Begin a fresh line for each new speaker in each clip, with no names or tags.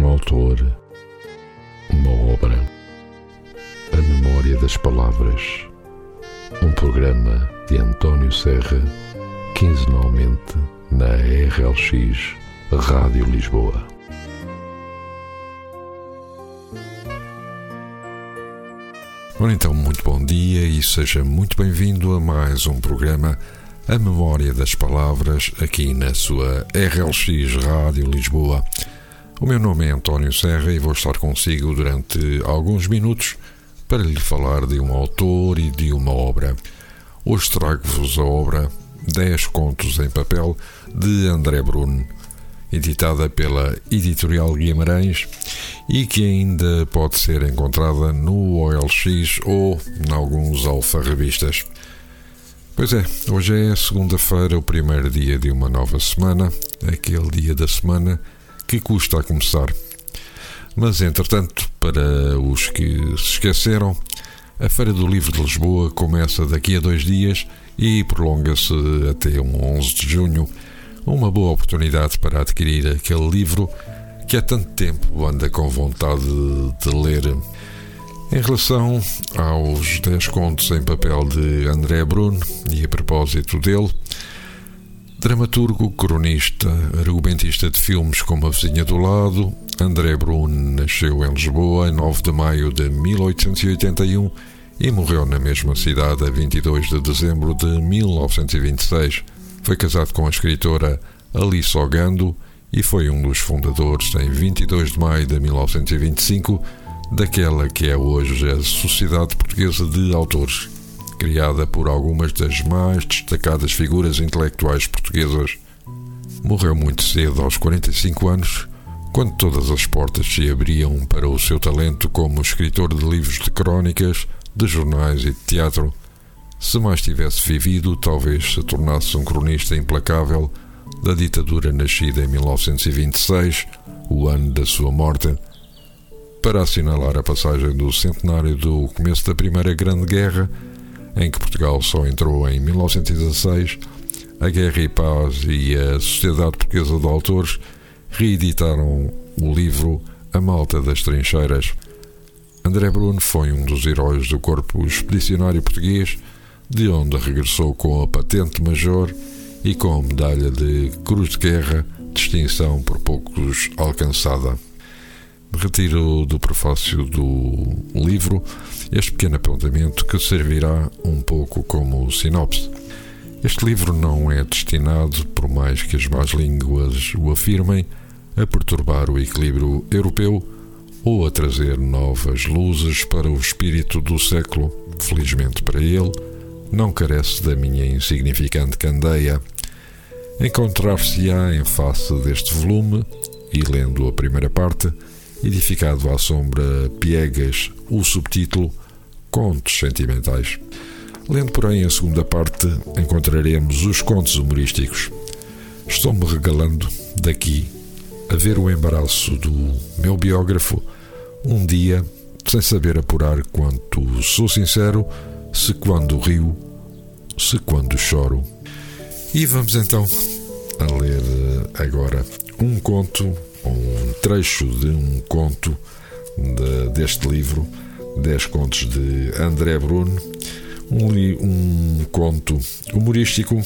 um autor, uma obra, a memória das palavras, um programa de António Serra, quinzenalmente na RLX Rádio Lisboa. Ora então, muito bom dia e seja muito bem-vindo a mais um programa A Memória das Palavras aqui na sua RLX Rádio Lisboa. O meu nome é António Serra e vou estar consigo durante alguns minutos para lhe falar de um autor e de uma obra. Hoje trago-vos a obra 10 Contos em Papel de André Bruno, editada pela Editorial Guimarães e que ainda pode ser encontrada no OLX ou em alguns alfarrabistas. Pois é, hoje é segunda-feira, o primeiro dia de uma nova semana, aquele dia da semana que custa a começar. Mas, entretanto, para os que se esqueceram, a Feira do Livro de Lisboa começa daqui a dois dias e prolonga-se até um 11 de junho. Uma boa oportunidade para adquirir aquele livro que há tanto tempo anda com vontade de ler. Em relação aos 10 contos em papel de André Bruno, e a propósito dele, Dramaturgo, cronista, argumentista de filmes como A Vizinha do Lado, André Brun nasceu em Lisboa em 9 de maio de 1881 e morreu na mesma cidade a 22 de dezembro de 1926. Foi casado com a escritora Alice Ogando e foi um dos fundadores, em 22 de maio de 1925, daquela que é hoje a Sociedade Portuguesa de Autores criada por algumas das mais destacadas figuras intelectuais portuguesas. Morreu muito cedo, aos 45 anos, quando todas as portas se abriam para o seu talento como escritor de livros de crónicas, de jornais e de teatro. Se mais tivesse vivido, talvez se tornasse um cronista implacável da ditadura nascida em 1926, o ano da sua morte, para assinalar a passagem do centenário do começo da Primeira Grande Guerra em que Portugal só entrou em 1916, a Guerra e Paz e a Sociedade Portuguesa de Autores reeditaram o livro A Malta das Trincheiras. André Bruno foi um dos heróis do Corpo Expedicionário Português, de onde regressou com a patente major e com a medalha de Cruz de Guerra, distinção por poucos alcançada. Retiro do prefácio do livro este pequeno apontamento que servirá um pouco como sinopse. Este livro não é destinado, por mais que as más línguas o afirmem, a perturbar o equilíbrio europeu ou a trazer novas luzes para o espírito do século. Felizmente para ele, não carece da minha insignificante candeia. Encontrar-se-á em face deste volume, e lendo a primeira parte, edificado à sombra piegas o subtítulo Contos Sentimentais. Lendo, porém, a segunda parte, encontraremos os contos humorísticos. Estou-me regalando daqui a ver o embaraço do meu biógrafo um dia, sem saber apurar quanto sou sincero, se quando rio, se quando choro. E vamos então a ler agora um conto um trecho de um conto de, deste livro, 10 contos de André Bruno, um, um conto humorístico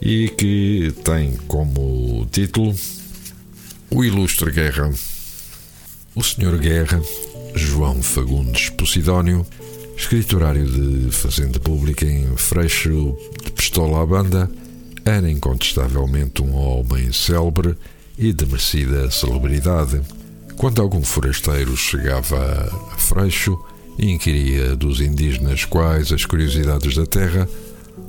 e que tem como título O Ilustre Guerra. O Senhor Guerra, João Fagundes Posidónio, escriturário de Fazenda Pública em Freixo de Pistola à Banda, era incontestavelmente um homem célebre e de merecida celebridade. Quando algum forasteiro chegava a Freixo e inquiria dos indígenas quais as curiosidades da terra,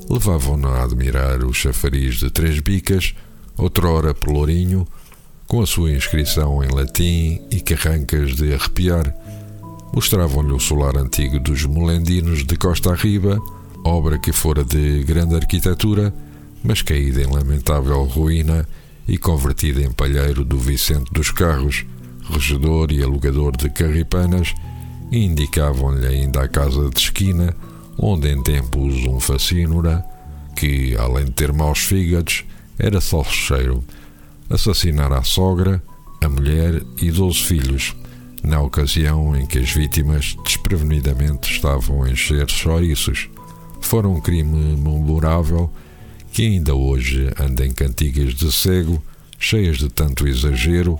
levavam-no a admirar o chafariz de Três Bicas, outrora Pelourinho, com a sua inscrição em latim e carrancas de arrepiar. Mostravam-lhe o solar antigo dos Molendinos de Costa Arriba, obra que fora de grande arquitetura, mas caída em lamentável ruína e convertida em palheiro do Vicente dos Carros, regedor e alugador de carripanas, indicavam-lhe ainda a casa de esquina, onde em tempos um facínora, que, além de ter maus fígados, era salcheiro, assassinara a sogra, a mulher e 12 filhos, na ocasião em que as vítimas desprevenidamente estavam a encher chouriços. Foram um crime memorável que ainda hoje anda em cantigas de cego, cheias de tanto exagero,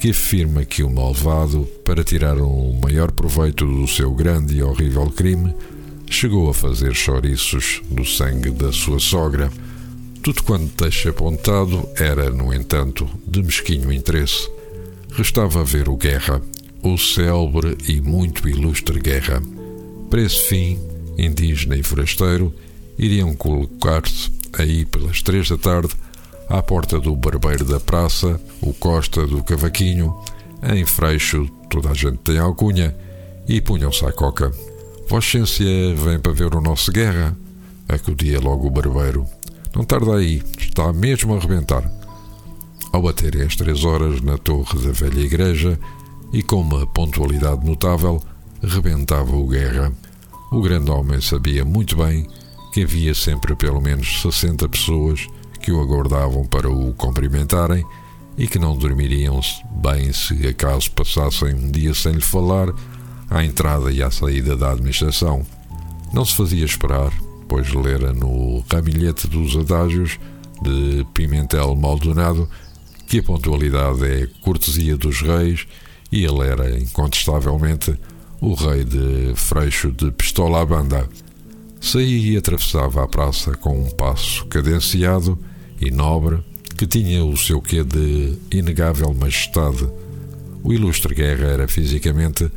que afirma que o malvado, para tirar o maior proveito do seu grande e horrível crime, chegou a fazer chouriços do sangue da sua sogra. Tudo quanto deixa apontado era, no entanto, de mesquinho interesse. Restava ver o Guerra, o célebre e muito ilustre Guerra. Para esse fim, indígena e forasteiro iriam colocar-se aí pelas três da tarde à porta do barbeiro da praça, o Costa do Cavaquinho, em Freixo toda a gente tem alcunha, e punham-se à coca. Vossência vem para ver o nosso guerra? Acudia logo o barbeiro. Não tarda aí, está mesmo a arrebentar. Ao baterem as três horas na torre da velha igreja, e com uma pontualidade notável, rebentava o guerra. O grande homem sabia muito bem que havia sempre pelo menos 60 pessoas que o aguardavam para o cumprimentarem e que não dormiriam bem se acaso passassem um dia sem lhe falar à entrada e à saída da administração. Não se fazia esperar, pois lera no ramilhete dos adágios de Pimentel Maldonado que a pontualidade é cortesia dos reis e ele era incontestavelmente o rei de Freixo de Pistola à Banda. Saía e atravessava a praça com um passo cadenciado e nobre que tinha o seu quê de inegável majestade. O ilustre Guerra era fisicamente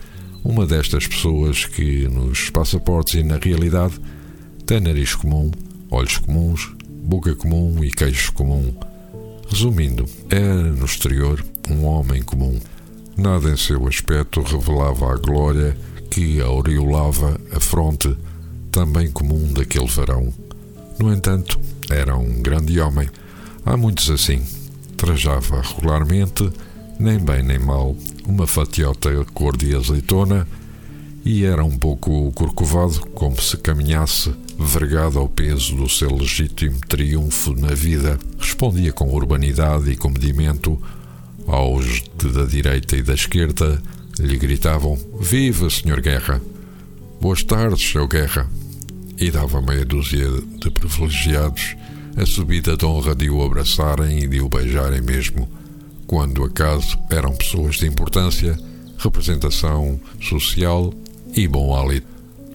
uma destas pessoas que, nos passaportes e na realidade, tem nariz comum, olhos comuns, boca comum e queixo comum. Resumindo, era no exterior um homem comum. Nada em seu aspecto revelava a glória que aureolava a fronte também comum daquele varão. No entanto, era um grande homem. Há muitos assim. Trajava regularmente, nem bem nem mal, uma fatiota cor de azeitona e era um pouco corcovado, como se caminhasse vergado ao peso do seu legítimo triunfo na vida. Respondia com urbanidade e comedimento aos de da direita e da esquerda, lhe gritavam: Viva, Senhor Guerra! Boas tardes, seu Guerra! e dava meia dúzia de privilegiados a subida de honra de o abraçarem e de o beijarem mesmo, quando acaso eram pessoas de importância, representação social e bom hálito.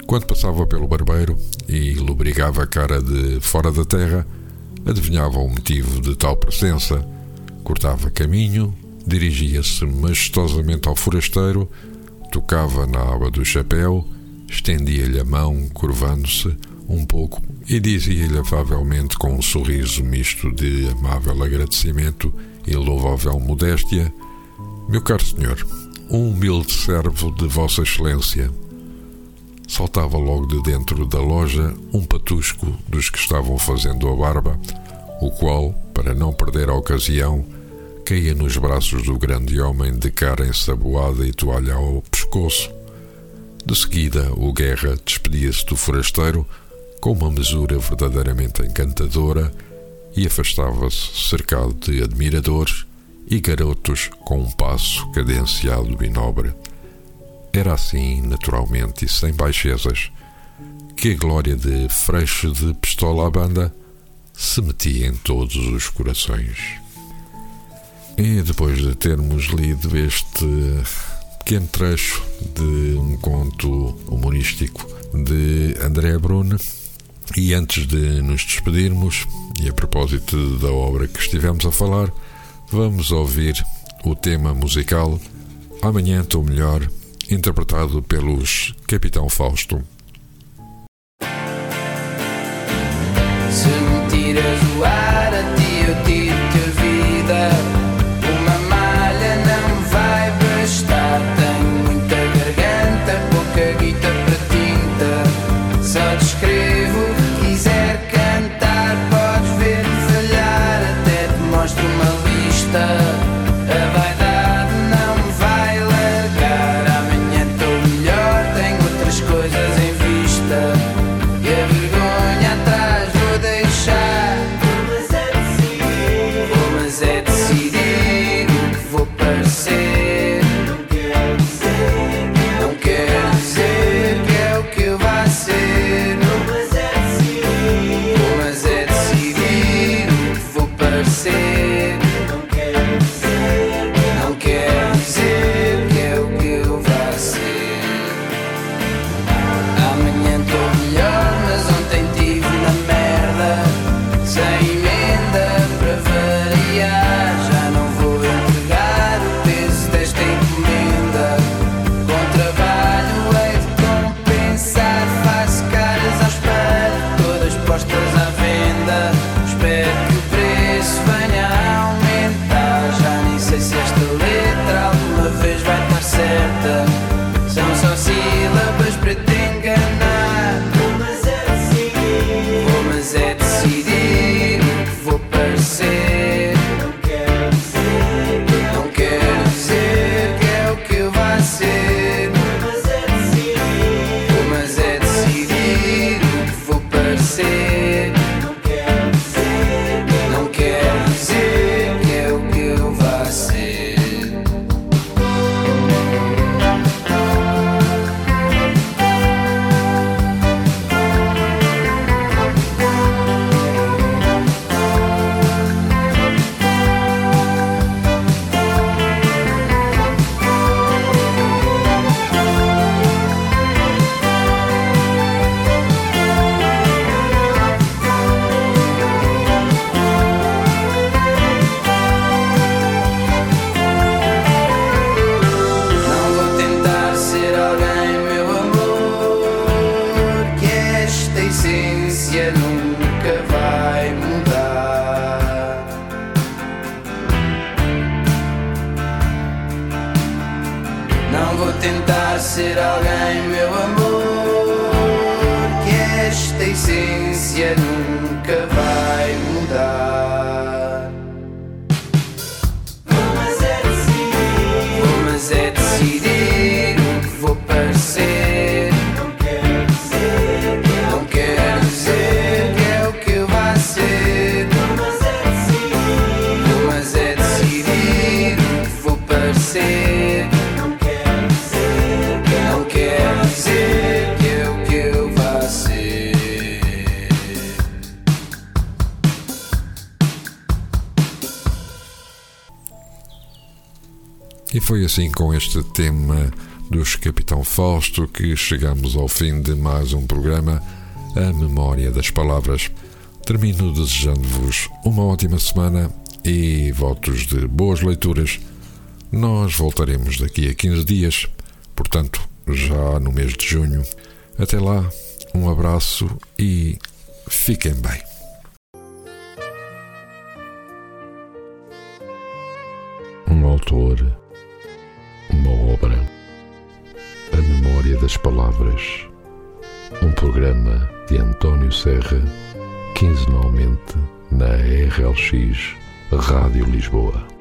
Quando passava pelo barbeiro e lubrigava a cara de fora da terra, adivinhava o motivo de tal presença, cortava caminho, dirigia-se majestosamente ao forasteiro, tocava na aba do chapéu estendia-lhe a mão, curvando-se um pouco, e dizia-lhe afavelmente com um sorriso misto de amável agradecimento e louvável modéstia: Meu caro senhor, um humilde servo de Vossa Excelência. Saltava logo de dentro da loja um patusco dos que estavam fazendo a barba, o qual, para não perder a ocasião, caía nos braços do grande homem de cara ensaboada e toalha ao pescoço de seguida, o Guerra despedia-se do forasteiro com uma mesura verdadeiramente encantadora e afastava-se cercado de admiradores e garotos com um passo cadenciado e nobre. Era assim, naturalmente e sem baixezas, que a glória de Freixo de Pistola à Banda se metia em todos os corações. E depois de termos lido este pequeno trecho de um conto humorístico de André Brune. E antes de nos despedirmos, e a propósito da obra que estivemos a falar, vamos ouvir o tema musical Amanhã Estou Melhor, interpretado pelos Capitão Fausto.
essência nunca vai mudar. Não vou tentar ser alguém, meu amor, que esta essência nunca vai mudar.
E foi assim com este tema dos Capitão Fausto que chegamos ao fim de mais um programa A Memória das Palavras. Termino desejando-vos uma ótima semana e votos de boas leituras. Nós voltaremos daqui a 15 dias, portanto, já no mês de junho. Até lá, um abraço e fiquem bem. Um autor das Palavras, um programa de António Serra, quinzenalmente na RLX Rádio Lisboa.